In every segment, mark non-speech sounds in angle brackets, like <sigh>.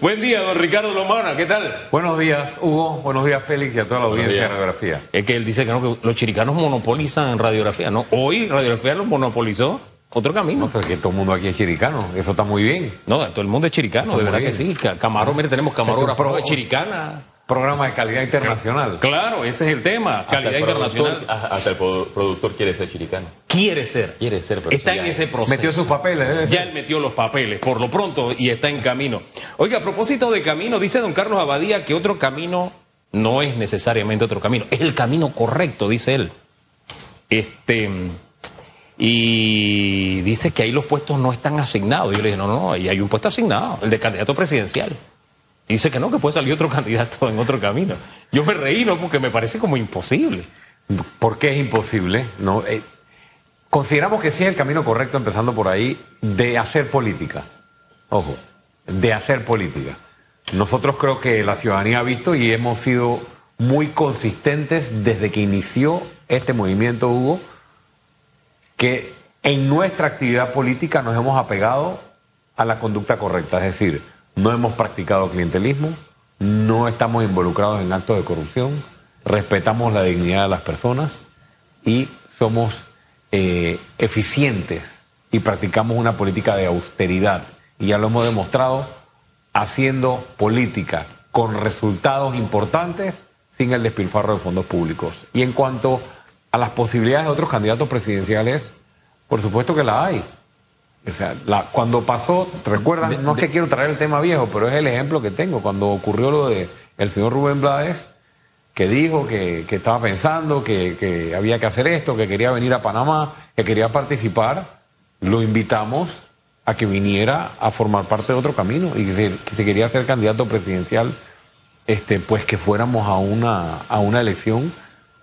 Buen día, don Ricardo Lomana, ¿qué tal? Buenos días, Hugo. Buenos días, Félix, y a toda la Buenos audiencia de radiografía. Es que él dice que, no, que los chiricanos monopolizan en radiografía, ¿no? Hoy radiografía lo monopolizó otro No, camino. pero que todo el mundo aquí es chiricano. Eso está muy bien. No, todo el mundo es chiricano, de verdad que sí. Camarón, mire, tenemos camarógrafos de chiricana. Programa de calidad internacional. Claro, ese es el tema, Hasta calidad el internacional. hasta el produ- productor quiere ser chiricano. Quiere ser. Quiere ser, pero Está en ese proceso. Metió sus papeles, debe Ya él metió los papeles, por lo pronto, y está en camino. Oiga, a propósito de camino, dice don Carlos Abadía que otro camino no es necesariamente otro camino, es el camino correcto, dice él. Este. Y dice que ahí los puestos no están asignados. Yo le dije, no, no, ahí hay un puesto asignado, el de candidato presidencial. Y dice que no, que puede salir otro <laughs> candidato en otro camino. Yo me reí, ¿no? Porque me parece como imposible. ¿Por qué es imposible? No, Eh, consideramos que sí es el camino correcto, empezando por ahí, de hacer política. Ojo, de hacer política. Nosotros creo que la ciudadanía ha visto y hemos sido muy consistentes desde que inició este movimiento, Hugo, que en nuestra actividad política nos hemos apegado a la conducta correcta, es decir, no hemos practicado clientelismo, no estamos involucrados en actos de corrupción, respetamos la dignidad de las personas y somos eh, eficientes y practicamos una política de austeridad. Y ya lo hemos demostrado haciendo política con resultados importantes sin el despilfarro de fondos públicos. Y en cuanto a las posibilidades de otros candidatos presidenciales, por supuesto que la hay. O sea, la- cuando pasó, recuerdan, De- no es de- que quiero traer el tema viejo, pero es el ejemplo que tengo. Cuando ocurrió lo de el señor Rubén Blades, que dijo que, que estaba pensando que, que había que hacer esto, que quería venir a Panamá, que quería participar, lo invitamos a que viniera a formar parte de otro camino y que si, que si quería ser candidato presidencial, este, pues que fuéramos a una, a una elección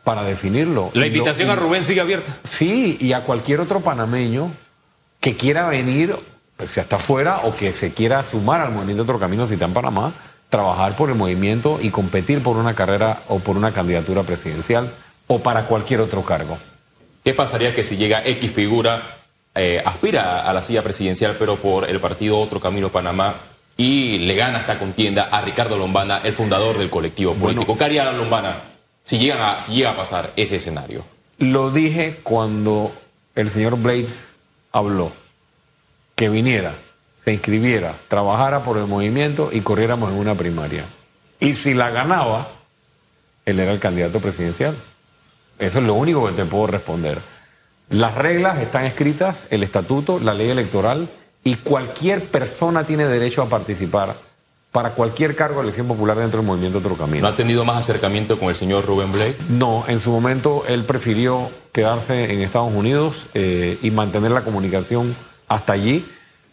para definirlo. La invitación a Rubén sigue abierta. Sí, y a cualquier otro panameño que quiera venir, pues, si hasta afuera, o que se quiera sumar al movimiento Otro Camino si está en Panamá, trabajar por el movimiento y competir por una carrera o por una candidatura presidencial o para cualquier otro cargo. ¿Qué pasaría que si llega X figura, eh, aspira a la silla presidencial, pero por el partido Otro Camino Panamá, y le gana esta contienda a Ricardo Lombana, el fundador del colectivo político? ¿Qué haría Lombana si, llegan a, si llega a pasar ese escenario? Lo dije cuando el señor Blades habló, que viniera, se inscribiera, trabajara por el movimiento y corriéramos en una primaria. Y si la ganaba, él era el candidato presidencial. Eso es lo único que te puedo responder. Las reglas están escritas, el estatuto, la ley electoral, y cualquier persona tiene derecho a participar para cualquier cargo de elección popular dentro del movimiento Otro Camino. ¿No ha tenido más acercamiento con el señor Rubén Blades? No, en su momento él prefirió quedarse en Estados Unidos eh, y mantener la comunicación hasta allí.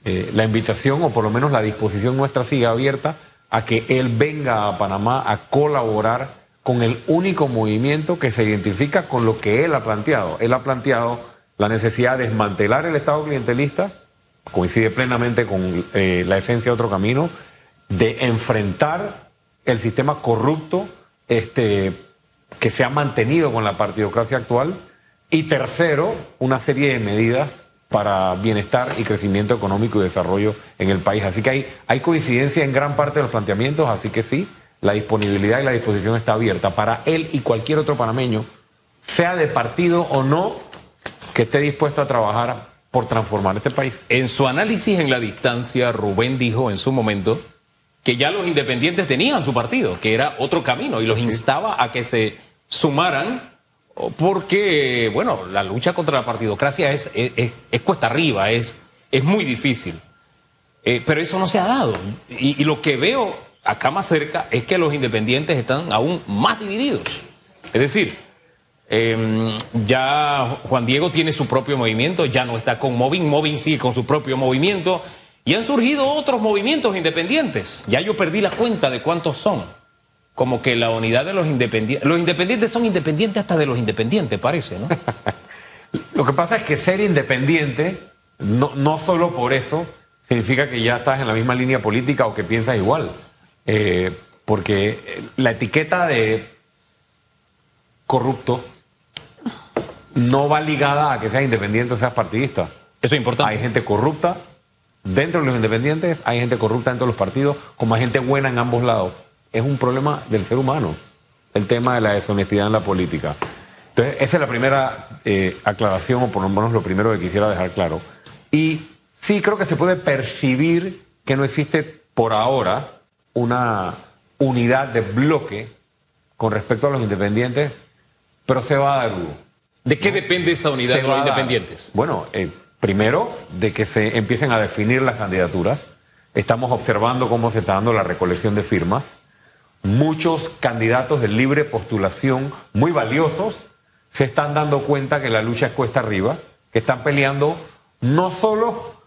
Eh, la invitación, o por lo menos la disposición nuestra, sigue abierta a que él venga a Panamá a colaborar con el único movimiento que se identifica con lo que él ha planteado. Él ha planteado la necesidad de desmantelar el Estado clientelista, coincide plenamente con eh, la esencia de otro camino, de enfrentar el sistema corrupto este, que se ha mantenido con la partidocracia actual. Y tercero, una serie de medidas para bienestar y crecimiento económico y desarrollo en el país. Así que hay, hay coincidencia en gran parte de los planteamientos, así que sí, la disponibilidad y la disposición está abierta para él y cualquier otro panameño, sea de partido o no, que esté dispuesto a trabajar por transformar este país. En su análisis en la distancia, Rubén dijo en su momento que ya los independientes tenían su partido, que era otro camino, y los instaba a que se sumaran, porque, bueno, la lucha contra la partidocracia es, es, es- es cuesta arriba, es, es muy difícil. Eh, pero eso no se ha dado. Y, lo que veo acá más cerca es que los independientes están aún más divididos. Es decir, eh, ya Juan Diego tiene su propio movimiento, ya no está con Movin, Movin sigue con su propio movimiento y han surgido otros movimientos independientes. Ya yo perdí la cuenta de cuántos son. Como que la unidad de los independientes. Los independientes son independientes hasta de los independientes, parece, ¿no? <laughs> Lo que pasa es que ser independiente, no, no solo por eso, significa que ya estás en la misma línea política o que piensas igual. Eh, porque la etiqueta de corrupto no va ligada a que seas independiente o seas partidista. Eso es importante. Hay gente corrupta dentro de los independientes hay gente corrupta dentro de los partidos, como hay gente buena en ambos lados. Es un problema del ser humano, el tema de la deshonestidad en la política. Entonces, esa es la primera eh, aclaración, o por lo menos lo primero que quisiera dejar claro. Y sí creo que se puede percibir que no existe por ahora una unidad de bloque con respecto a los independientes, pero se va a dar, Hugo. ¿De qué depende esa unidad Se de los independientes? Bueno, eh, primero, de que se empiecen a definir las candidaturas. Estamos observando cómo se está dando la recolección de firmas. Muchos candidatos de libre postulación muy valiosos se están dando cuenta que la lucha es cuesta arriba, que están peleando no solo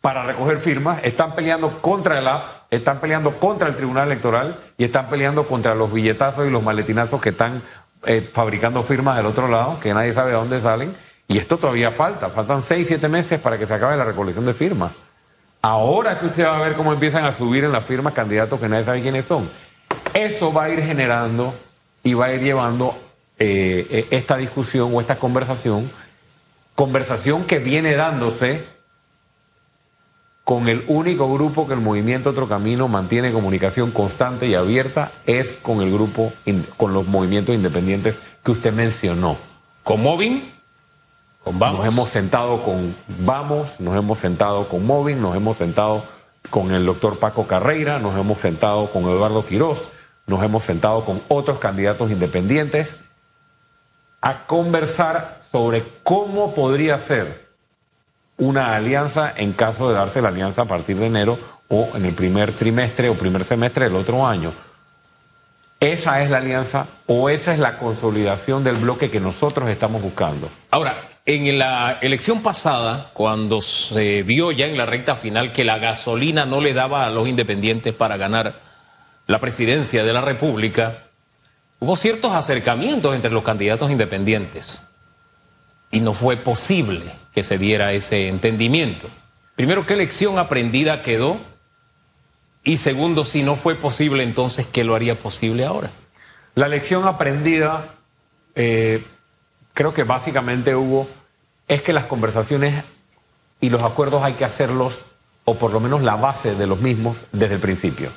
para recoger firmas, están peleando contra el AP, están peleando contra el Tribunal Electoral y están peleando contra los billetazos y los maletinazos que están eh, fabricando firmas del otro lado, que nadie sabe de dónde salen. Y esto todavía falta, faltan seis, siete meses para que se acabe la recolección de firmas. Ahora que usted va a ver cómo empiezan a subir en las firmas candidatos que nadie sabe quiénes son. Eso va a ir generando y va a ir llevando eh, eh, esta discusión o esta conversación, conversación que viene dándose con el único grupo que el movimiento Otro Camino mantiene comunicación constante y abierta, es con el grupo, con los movimientos independientes que usted mencionó. ¿Con Moving? ¿Con Vamos? Nos hemos sentado con Vamos, nos hemos sentado con Movin, nos hemos sentado con el doctor Paco Carreira, nos hemos sentado con Eduardo Quirós, nos hemos sentado con otros candidatos independientes a conversar sobre cómo podría ser una alianza en caso de darse la alianza a partir de enero o en el primer trimestre o primer semestre del otro año. Esa es la alianza o esa es la consolidación del bloque que nosotros estamos buscando. Ahora, en la elección pasada, cuando se vio ya en la recta final que la gasolina no le daba a los independientes para ganar la presidencia de la República, hubo ciertos acercamientos entre los candidatos independientes y no fue posible que se diera ese entendimiento. Primero, ¿qué lección aprendida quedó? Y segundo, si no fue posible, entonces, ¿qué lo haría posible ahora? La lección aprendida, eh, creo que básicamente hubo, es que las conversaciones y los acuerdos hay que hacerlos, o por lo menos la base de los mismos, desde el principio.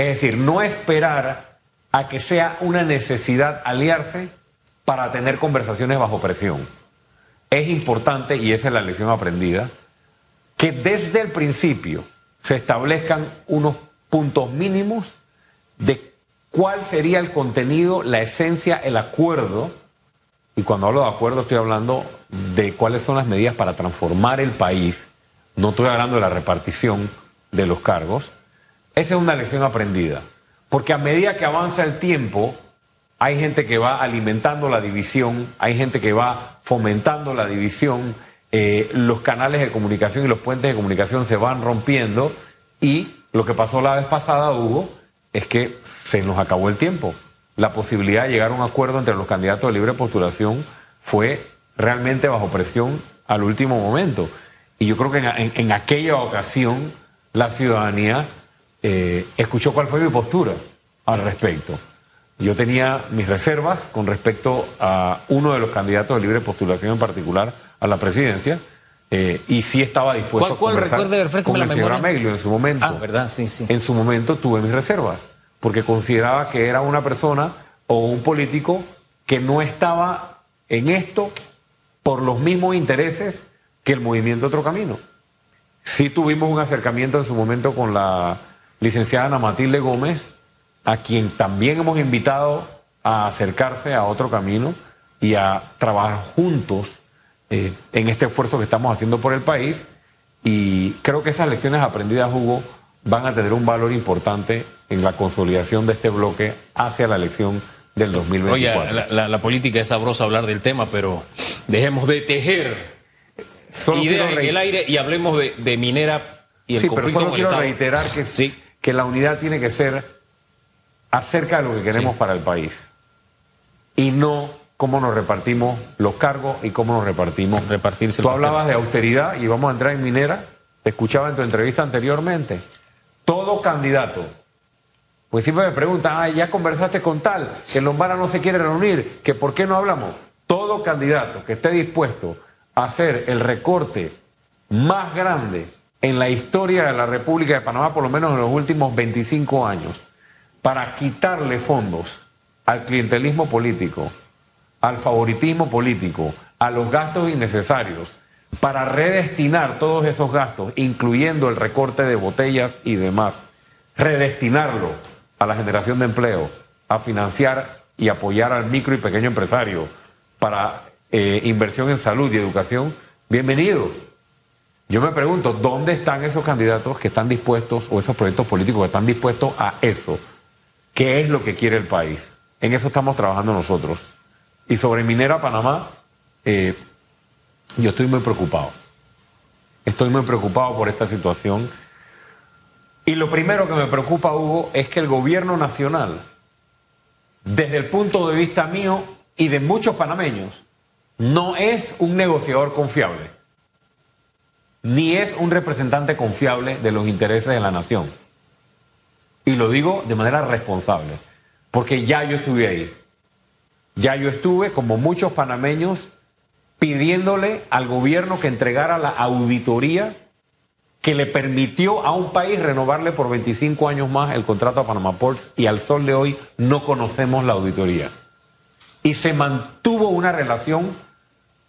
Es decir, no esperar a que sea una necesidad aliarse para tener conversaciones bajo presión. Es importante, y esa es la lección aprendida, que desde el principio se establezcan unos puntos mínimos de cuál sería el contenido, la esencia, el acuerdo. Y cuando hablo de acuerdo estoy hablando de cuáles son las medidas para transformar el país. No estoy hablando de la repartición de los cargos. Esa es una lección aprendida. Porque a medida que avanza el tiempo, hay gente que va alimentando la división, hay gente que va fomentando la división, eh, los canales de comunicación y los puentes de comunicación se van rompiendo y lo que pasó la vez pasada, Hugo, es que se nos acabó el tiempo. La posibilidad de llegar a un acuerdo entre los candidatos de libre postulación fue realmente bajo presión al último momento. Y yo creo que en, aquella ocasión la ciudadanía eh, escuchó cuál fue mi postura al respecto. Yo tenía mis reservas con respecto a uno de los candidatos de libre postulación en particular a la presidencia eh, y sí estaba dispuesto ¿Cuál- cuál? a conversar Recuerde, refrescame con la el señor memoria. Ameglio en su momento. Ah, ¿verdad? Sí, sí. En su momento tuve mis reservas porque consideraba que era una persona o un político que no estaba en esto por los mismos intereses que el movimiento Otro Camino. Sí tuvimos un acercamiento en su momento con la licenciada Ana Matilde Gómez, a quien también hemos invitado a acercarse a otro camino y a trabajar juntos eh, en este esfuerzo que estamos haciendo por el país. Y creo que esas lecciones aprendidas, Hugo, van a tener un valor importante en la consolidación de este bloque hacia la elección del 2024. Oye, la, la- la política es sabrosa hablar del tema, pero dejemos de tejer Solo ideas en el aire y hablemos de, de minera y el sí, pero conflicto solo con el quiero Estado. reiterar que, Sí. Que la unidad tiene que ser acerca de lo que queremos Sí. para el país y no cómo nos repartimos los cargos y cómo nos repartimos. Repartirse Tú hablabas de austeridad y vamos a entrar en minera. Te escuchaba en tu entrevista anteriormente. Todo candidato. Pues siempre me preguntan, ah, ya conversaste con tal, que Lombana no se quiere reunir, que por qué no hablamos. Todo candidato que esté dispuesto a hacer el recorte más grande en la historia de la República de Panamá, por lo menos en los últimos 25 años, para quitarle fondos al clientelismo político, al favoritismo político, a los gastos innecesarios, para redestinar todos esos gastos, incluyendo el recorte de botellas y demás, redestinarlo a la generación de empleo, a financiar y apoyar al micro y pequeño empresario para eh, inversión en salud y educación, bienvenido. Yo me pregunto, ¿dónde están esos candidatos que están dispuestos, o esos proyectos políticos que están dispuestos a eso? ¿Qué es lo que quiere el país? En eso estamos trabajando nosotros. Y sobre Minera Panamá, eh, yo estoy muy preocupado. Estoy muy preocupado por esta situación. Y lo primero que me preocupa, Hugo, es que el gobierno nacional, desde el punto de vista mío y de muchos panameños, no es un negociador confiable, ni es un representante confiable de los intereses de la nación. Y lo digo de manera responsable, porque ya yo estuve ahí. Ya yo estuve, como muchos panameños, pidiéndole al gobierno que entregara la auditoría que le permitió a un país renovarle por 25 años más el contrato a Panama Ports y al sol de hoy no conocemos la auditoría. Y se mantuvo una relación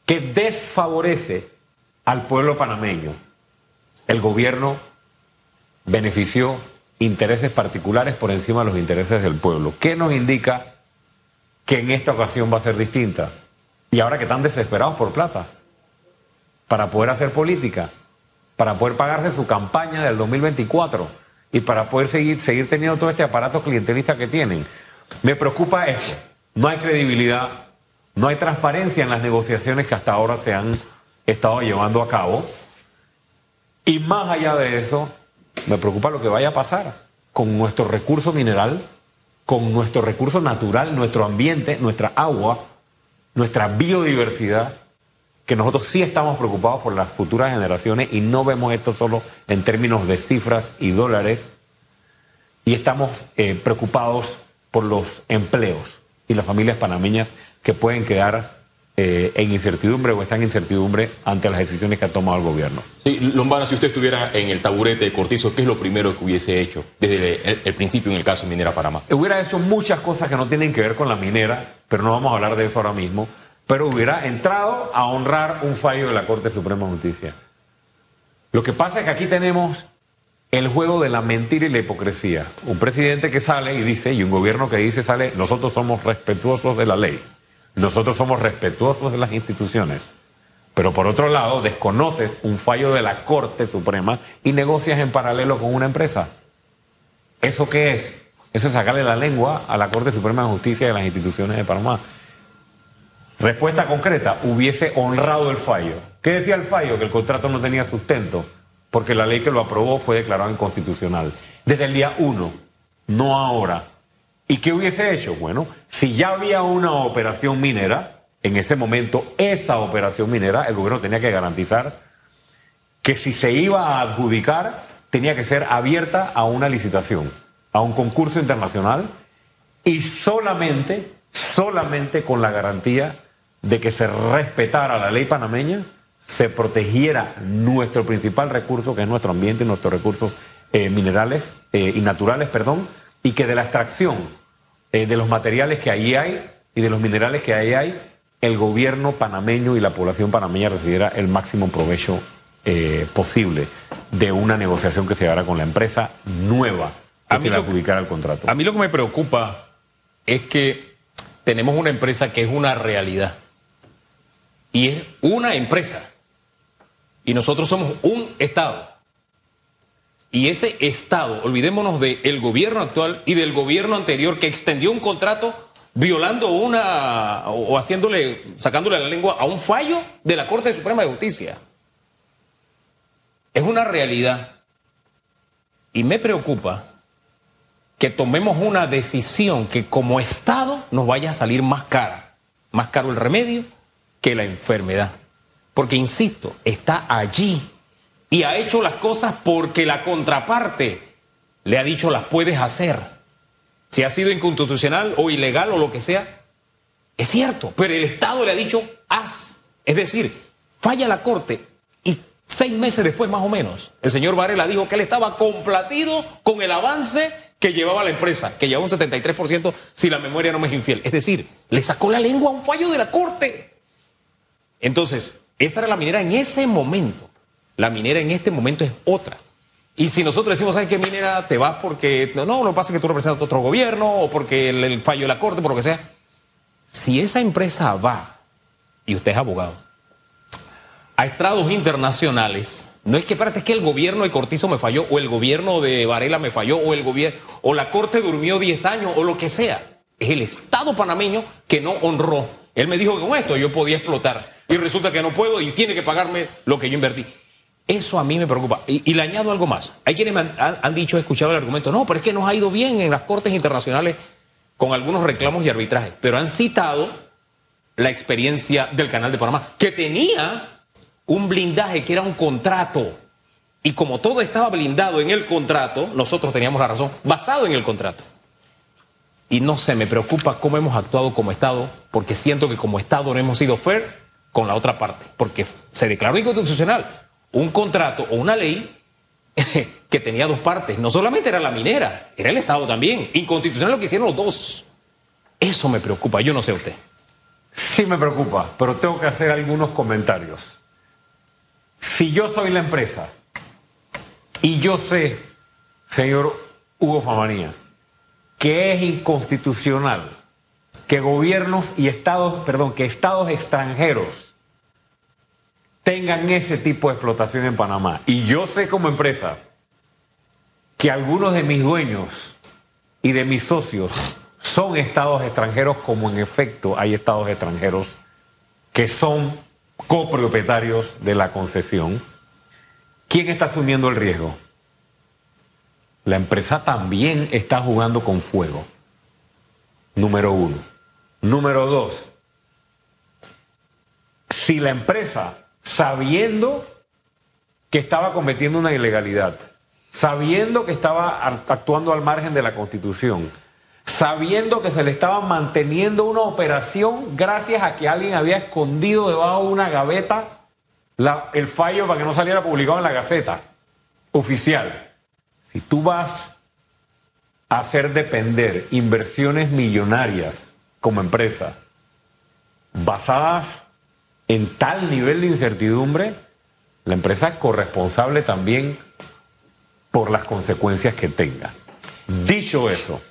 que desfavorece al pueblo panameño. El gobierno benefició intereses particulares por encima de los intereses del pueblo. ¿Qué nos indica que en esta ocasión va a ser distinta? Y ahora que están desesperados por plata, para poder hacer política, para poder pagarse su campaña del 2024 y para poder seguir, seguir teniendo todo este aparato clientelista que tienen. Me preocupa eso. No hay credibilidad, no hay transparencia en las negociaciones que hasta ahora se han estado llevando a cabo. Y más allá de eso, me preocupa lo que vaya a pasar con nuestro recurso mineral, con nuestro recurso natural, nuestro ambiente, nuestra agua, nuestra biodiversidad, que nosotros sí estamos preocupados por las futuras generaciones y no vemos esto solo en términos de cifras y dólares, y estamos eh, preocupados por los empleos y las familias panameñas que pueden quedar eh, en incertidumbre o están en incertidumbre ante las decisiones que ha tomado el gobierno. Sí, Lombana, si usted estuviera en el taburete de Cortizo, ¿qué es lo primero que hubiese hecho desde el, principio en el caso Minera Panamá? Hubiera hecho muchas cosas que no tienen que ver con la minera, pero no vamos a hablar de eso ahora mismo, pero hubiera entrado a honrar un fallo de la Corte Suprema de Justicia. Lo que pasa es que aquí tenemos el juego de la mentira y la hipocresía. Un presidente que sale y dice, y un gobierno que dice, sale, nosotros somos respetuosos de la ley. Nosotros somos respetuosos de las instituciones. Pero por otro lado, desconoces un fallo de la Corte Suprema y negocias en paralelo con una empresa. ¿Eso qué es? Eso es sacarle la lengua a la Corte Suprema de Justicia y a las instituciones de Panamá. Respuesta concreta, hubiese honrado el fallo. ¿Qué decía el fallo? Que el contrato no tenía sustento, porque la ley que lo aprobó fue declarada inconstitucional. Desde el día uno, no ahora. ¿Y qué hubiese hecho? Bueno, si ya había una operación minera, en ese momento esa operación minera, el gobierno tenía que garantizar que si se iba a adjudicar, tenía que ser abierta a una licitación, a un concurso internacional y solamente, solamente con la garantía de que se respetara la ley panameña, se protegiera nuestro principal recurso, que es nuestro ambiente y nuestros recursos eh, minerales eh, y naturales, perdón, y que de la extracción eh, de los materiales que ahí hay y de los minerales que ahí hay, el gobierno panameño y la población panameña recibiera el máximo provecho eh, posible de una negociación que se llevara con la empresa nueva que a se le adjudicara el contrato. A mí lo que me preocupa es que tenemos una empresa que es una realidad. Y es una empresa. Y nosotros somos un Estado. Y ese Estado, olvidémonos del gobierno actual y del gobierno anterior que extendió un contrato violando una o haciéndole, sacándole la lengua a un fallo de la Corte Suprema de Justicia. Es una realidad. Y me preocupa que tomemos una decisión que como Estado nos vaya a salir más cara, más caro el remedio que la enfermedad. Porque, insisto, está allí y ha hecho las cosas porque la contraparte le ha dicho las puedes hacer. Si ha sido inconstitucional o ilegal o lo que sea, es cierto, pero el Estado le ha dicho haz. Es decir, falla la Corte y Seis meses después, más o menos, el señor Varela dijo que él estaba complacido con el avance que llevaba la empresa, que llevaba un 73% si la memoria no me es infiel. Es decir, le sacó la lengua a un fallo de la Corte. Entonces, esa era la minera en ese momento. La minera en este momento es otra. Y si nosotros decimos, ¿sabes qué minera? Te vas porque, no, no, lo pasa que tú representas otro gobierno o porque el, el fallo de la Corte, por lo que sea. Si esa empresa va, y usted es abogado, a estrados internacionales, no es que, espérate, es que el gobierno de Cortizo me falló, o el gobierno de Varela me falló, o el gobierno, o la Corte durmió 10 años, o lo que sea. Es el Estado panameño que no honró. Él me dijo que con esto yo podía explotar. Y resulta que no puedo y tiene que pagarme lo que yo invertí. Eso a mí me preocupa. Y, le añado algo más. Hay quienes me han, han- han escuchado el argumento, no, pero es que nos ha ido bien en las cortes internacionales con algunos reclamos y arbitrajes. Pero han citado la experiencia del Canal de Panamá, que tenía un blindaje que era un contrato. Y como todo estaba blindado en el contrato, nosotros teníamos la razón, basado en el contrato. Y no sé, me preocupa cómo hemos actuado como Estado, porque siento que como Estado no hemos sido fair con la otra parte, porque se declaró inconstitucional un contrato o una ley <laughs> que tenía dos partes. No solamente era la minera, era el Estado también. Inconstitucional lo que hicieron los dos. Eso me preocupa, yo no sé usted. Sí me preocupa, pero tengo que hacer algunos comentarios. Si yo soy la empresa y yo sé, señor Hugo Famanía, que es inconstitucional que gobiernos y estados, perdón, que estados extranjeros tengan ese tipo de explotación en Panamá. Y yo sé como empresa que algunos de mis dueños y de mis socios son estados extranjeros, como en efecto hay estados extranjeros que son copropietarios de la concesión. ¿Quién está asumiendo el riesgo? La empresa también está jugando con fuego. Número uno. Número dos. Si la empresa, sabiendo que estaba cometiendo una ilegalidad, sabiendo que estaba actuando al margen de la Constitución, sabiendo que se le estaba manteniendo una operación gracias a que alguien había escondido debajo de una gaveta el fallo para que no saliera publicado en la Gaceta oficial. Si tú vas a hacer depender inversiones millonarias como empresa basadas en tal nivel de incertidumbre, la empresa es corresponsable también por las consecuencias que tenga. Dicho eso,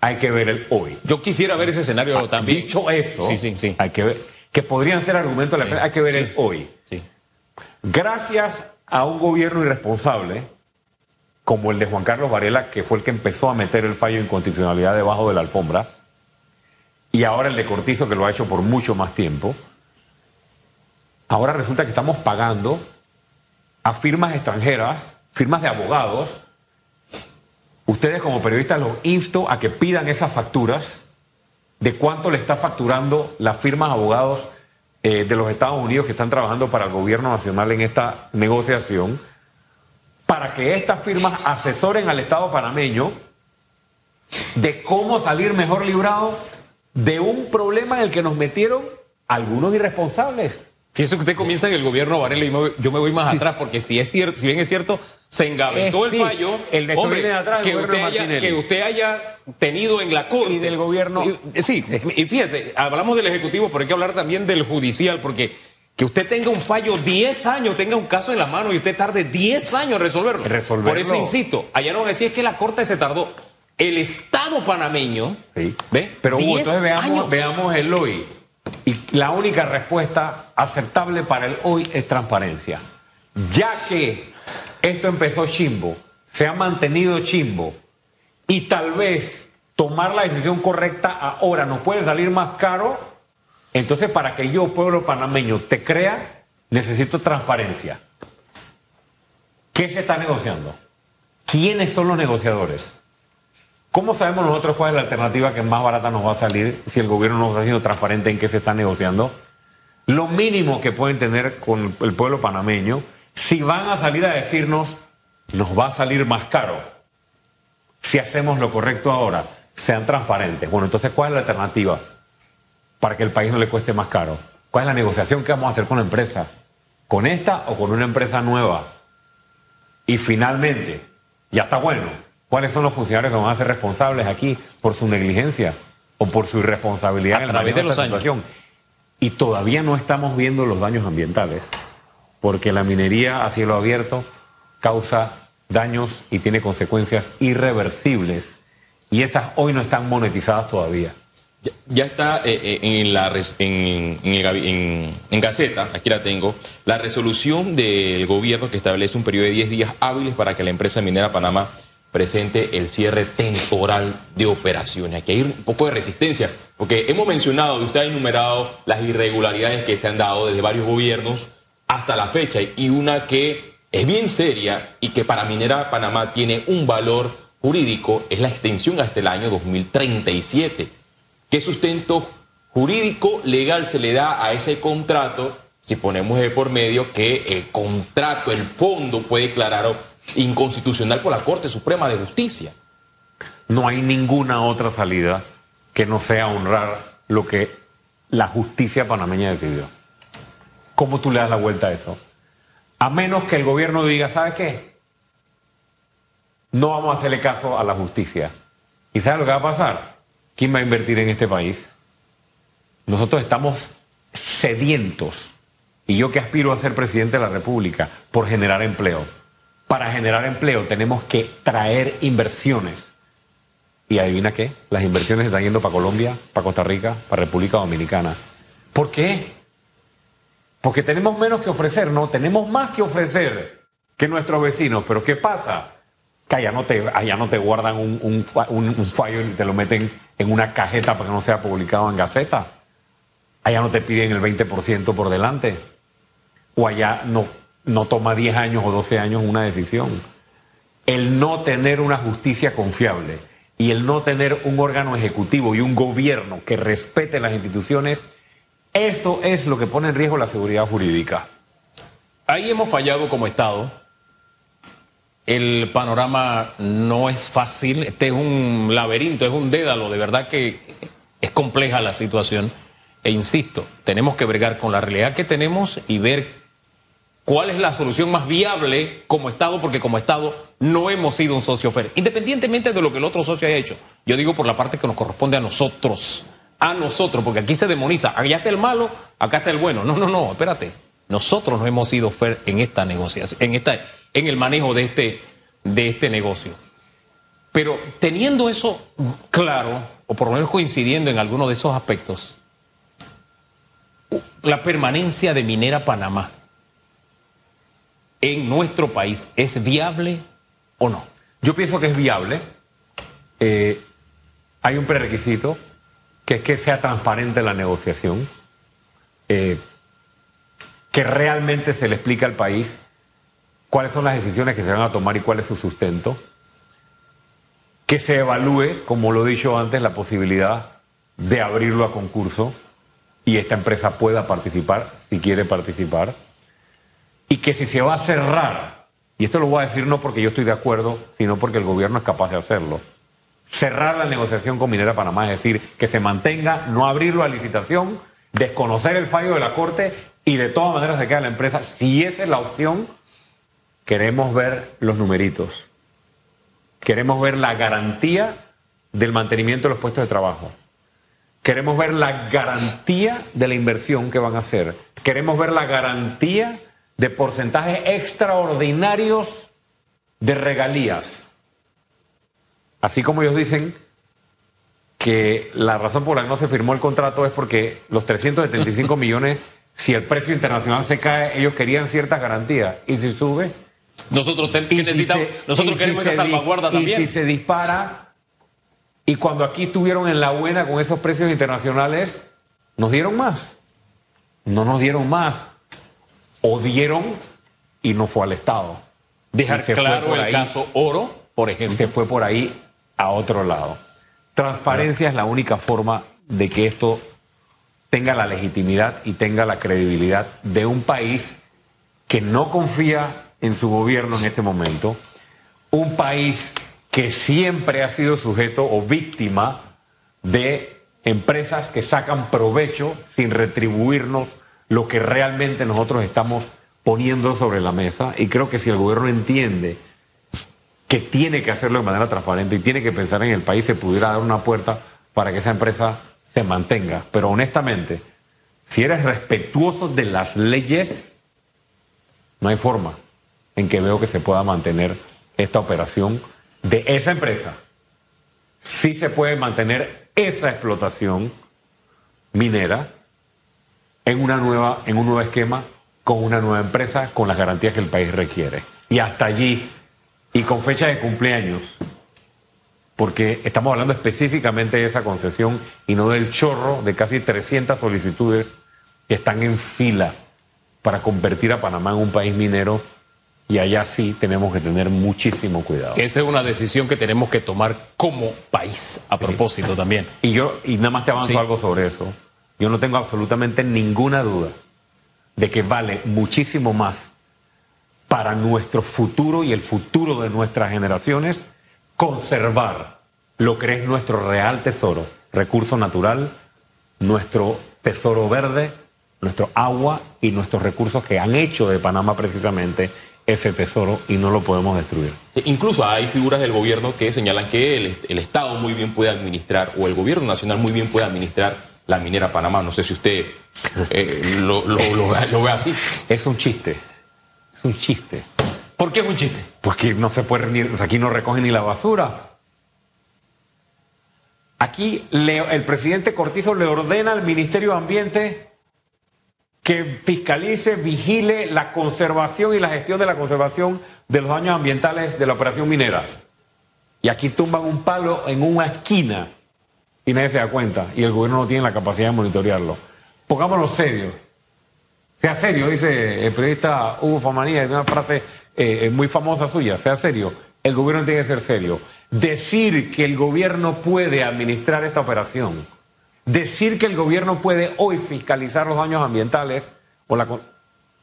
hay que ver el hoy. Yo quisiera ver ese escenario también. Ah, Dicho eso, Sí, sí, sí. hay que ver, que podrían ser argumentos de la empresa, hay que ver el hoy. Gracias a un gobierno irresponsable, como el de Juan Carlos Varela, que fue el que empezó a meter el fallo de inconstitucionalidad debajo de la alfombra, y ahora el de Cortizo, que lo ha hecho por mucho más tiempo, ahora resulta que estamos pagando a firmas extranjeras, firmas de abogados. Ustedes como periodistas los insto a que pidan esas facturas de cuánto le está facturando las firmas abogados eh, de los Estados Unidos que están trabajando para el gobierno nacional en esta negociación, para que estas firmas asesoren al Estado panameño de cómo salir mejor librado de un problema en el que nos metieron algunos irresponsables. Fíjese que usted comienza en el gobierno Varela y me- yo me voy más atrás porque si es cierto, si bien es cierto, se engavetó Eh, el sí, fallo. el de esto hombre, de atrás, el que, usted haya, que usted haya tenido en la corte. Y del gobierno- Y- Sí, y fíjese, hablamos del ejecutivo, pero hay que hablar también del judicial porque que usted tenga un fallo 10 años, tenga un caso en la mano y usted tarde 10 años en resolverlo. Resolverlo. Por eso insisto, allá no van a decir que la corte se tardó. El Estado panameño, Sí. ¿ve? Pero Hugo, 10 entonces veamos, años. veamos el hoy. Y la única respuesta aceptable para el hoy es transparencia. Ya que esto empezó chimbo, se ha mantenido chimbo, y tal vez tomar la decisión correcta ahora nos puede salir más caro, entonces para que yo, pueblo panameño, te crea, necesito transparencia. ¿Qué se está negociando? ¿Quiénes son los negociadores? ¿Cómo sabemos nosotros cuál es la alternativa que más barata nos va a salir si el gobierno no está siendo transparente en qué se está negociando? Lo mínimo que pueden tener con el pueblo panameño, si van a salir a decirnos, nos va a salir más caro, si hacemos lo correcto ahora, sean transparentes. Bueno, entonces, ¿cuál es la alternativa para que el país no le cueste más caro? ¿Cuál es la negociación que vamos a hacer con la empresa? con esta o con una empresa nueva. Y finalmente, ya está bueno, ¿cuáles son los funcionarios que van a ser responsables aquí por su negligencia o por su irresponsabilidad A en el través de los esta años. situación? Y todavía no estamos viendo los daños ambientales, porque la minería a cielo abierto causa daños y tiene consecuencias irreversibles. Y esas hoy no están monetizadas todavía. Ya, ya está eh, eh, en, la, en, en el en- en Gaceta, aquí la tengo, la resolución del gobierno que establece un periodo de 10 días hábiles para que la empresa minera Panamá presente el cierre temporal de operaciones. Aquí hay un poco de resistencia, porque hemos mencionado, y usted ha enumerado las irregularidades que se han dado desde varios gobiernos hasta la fecha, y una que es bien seria y que para Minera Panamá tiene un valor jurídico, es la extensión hasta el año 2037. ¿Qué sustento jurídico legal se le da a ese contrato si ponemos de por medio que el contrato, el fondo fue declarado inconstitucional por la Corte Suprema de Justicia? No hay ninguna otra salida que no sea honrar lo que la justicia panameña decidió. ¿Cómo tú le das la vuelta a eso? A menos que el gobierno diga, ¿sabe qué? No vamos a hacerle caso a la justicia. ¿Y sabe lo que va a pasar? ¿Quién va a invertir en este país? Nosotros estamos sedientos, y yo que aspiro a ser presidente de la República, por generar empleo. Para generar empleo tenemos que traer inversiones. Y adivina qué, las inversiones están yendo para Colombia, para Costa Rica, para República Dominicana. ¿Por qué? Porque tenemos menos que ofrecer, no, tenemos más que ofrecer que nuestros vecinos. Pero ¿qué pasa? Que allá no te, allá no te guardan un, un, un fallo y te lo meten en una cajeta para que no sea publicado en Gaceta. Allá no te piden el 20% por delante. O allá no, no toma 10 años o 12 años una decisión. El no tener una justicia confiable y el no tener un órgano ejecutivo y un gobierno que respete las instituciones, eso es lo que pone en riesgo la seguridad jurídica. Ahí hemos fallado como Estado. El panorama no es fácil. Este es un laberinto, es un dédalo. De verdad que es compleja la situación. E insisto, tenemos que bregar con la realidad que tenemos y ver cuál es la solución más viable como Estado, porque como Estado no hemos sido un socio FER, independientemente de lo que el otro socio haya hecho. Yo digo por la parte que nos corresponde a nosotros, a nosotros, porque aquí se demoniza, allá está el malo, acá está el bueno. No, no, no, espérate. Nosotros no hemos sido FER en esta negociación, en esta, en el manejo de este, de este negocio. Pero teniendo eso claro, o por lo menos coincidiendo en alguno de esos aspectos, la permanencia de Minera Panamá en nuestro país es viable o no? Yo pienso que es viable. Eh, hay un prerequisito, que es que sea transparente la negociación, eh, que realmente se le explique al país cuáles son las decisiones que se van a tomar y cuál es su sustento, que se evalúe, como lo he dicho antes, la posibilidad de abrirlo a concurso y esta empresa pueda participar si quiere participar y que si se va a cerrar, y esto lo voy a decir no porque yo estoy de acuerdo, sino porque el gobierno es capaz de hacerlo, cerrar la negociación con Minera Panamá, es decir, que se mantenga, no abrirlo a licitación, desconocer el fallo de la Corte y de todas maneras se queda la empresa. Si esa es la opción, queremos ver los numeritos, queremos ver la garantía del mantenimiento de los puestos de trabajo. Queremos ver la garantía de la inversión que van a hacer. Queremos ver la garantía de porcentajes extraordinarios de regalías. Así como ellos dicen que la razón por la que no se firmó el contrato es porque los 375 <laughs> millones, si el precio internacional se cae, ellos querían ciertas garantías. ¿Y si sube? Nosotros, Y si necesitamos, se- nosotros y si queremos se esa salvaguarda Y también. si se dispara, y cuando aquí estuvieron en la buena con esos precios internacionales, nos dieron más. No nos dieron más. O dieron y no fue al Estado. Dejar claro el ahí. caso Oro, por ejemplo. Se fue por ahí a otro lado. Transparencia es la única forma de que esto tenga la legitimidad y tenga la credibilidad de un país que no confía en su gobierno en este momento, un país que siempre ha sido sujeto o víctima de empresas que sacan provecho sin retribuirnos lo que realmente nosotros estamos poniendo sobre la mesa y creo que si el gobierno entiende que tiene que hacerlo de manera transparente y tiene que pensar en el país, se pudiera dar una puerta para que esa empresa se mantenga. Pero honestamente, si eres respetuoso de las leyes, no hay forma en que veo que se pueda mantener esta operación de esa empresa. Sí se puede mantener esa explotación minera en, una nueva, en un nuevo esquema, con una nueva empresa, con las garantías que el país requiere. Y hasta allí, y con fecha de cumpleaños, porque estamos hablando específicamente de esa concesión y no del chorro de casi 300 solicitudes que están en fila para convertir a Panamá en un país minero y allá sí tenemos que tener muchísimo cuidado. Esa es una decisión que tenemos que tomar como país, a propósito también. Y yo, y nada más te avanzo Sí. algo sobre eso. Yo no tengo absolutamente ninguna duda de que vale muchísimo más para nuestro futuro y el futuro de nuestras generaciones conservar lo que es nuestro real tesoro, recurso natural, nuestro tesoro verde, nuestro agua y nuestros recursos que han hecho de Panamá precisamente ese tesoro y no lo podemos destruir. Incluso hay figuras del gobierno que señalan que el, el Estado muy bien puede administrar, o el gobierno nacional muy bien puede administrar la minera Panamá. No sé si usted eh, lo, lo- lo ve- lo ve así. Es un chiste, es un chiste. ¿Por qué es un chiste? Porque no se puede ni, aquí no recogen ni la basura. Aquí le- el presidente Cortizo le ordena al Ministerio de Ambiente que fiscalice, vigile la conservación y la gestión de la conservación de los daños ambientales de la operación minera. Y aquí tumban un palo en una esquina y nadie se da cuenta y el gobierno no tiene la capacidad de monitorearlo. Pongámonos serios. Sea serio, dice el periodista Hugo Famanía, es una frase eh, muy famosa suya, sea serio. El gobierno tiene que ser serio. Decir que el gobierno puede administrar esta operación, decir que el gobierno puede hoy fiscalizar los daños ambientales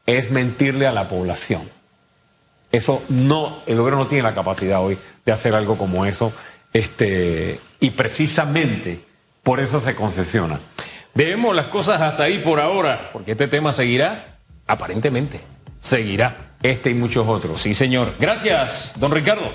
es mentirle a la población. Eso no, el gobierno no tiene la capacidad hoy de hacer algo como eso. Este, y precisamente por eso se concesiona. Dejemos las cosas hasta ahí por ahora, porque este tema seguirá, aparentemente, seguirá. Este y muchos otros. Sí, señor. Gracias, don Ricardo.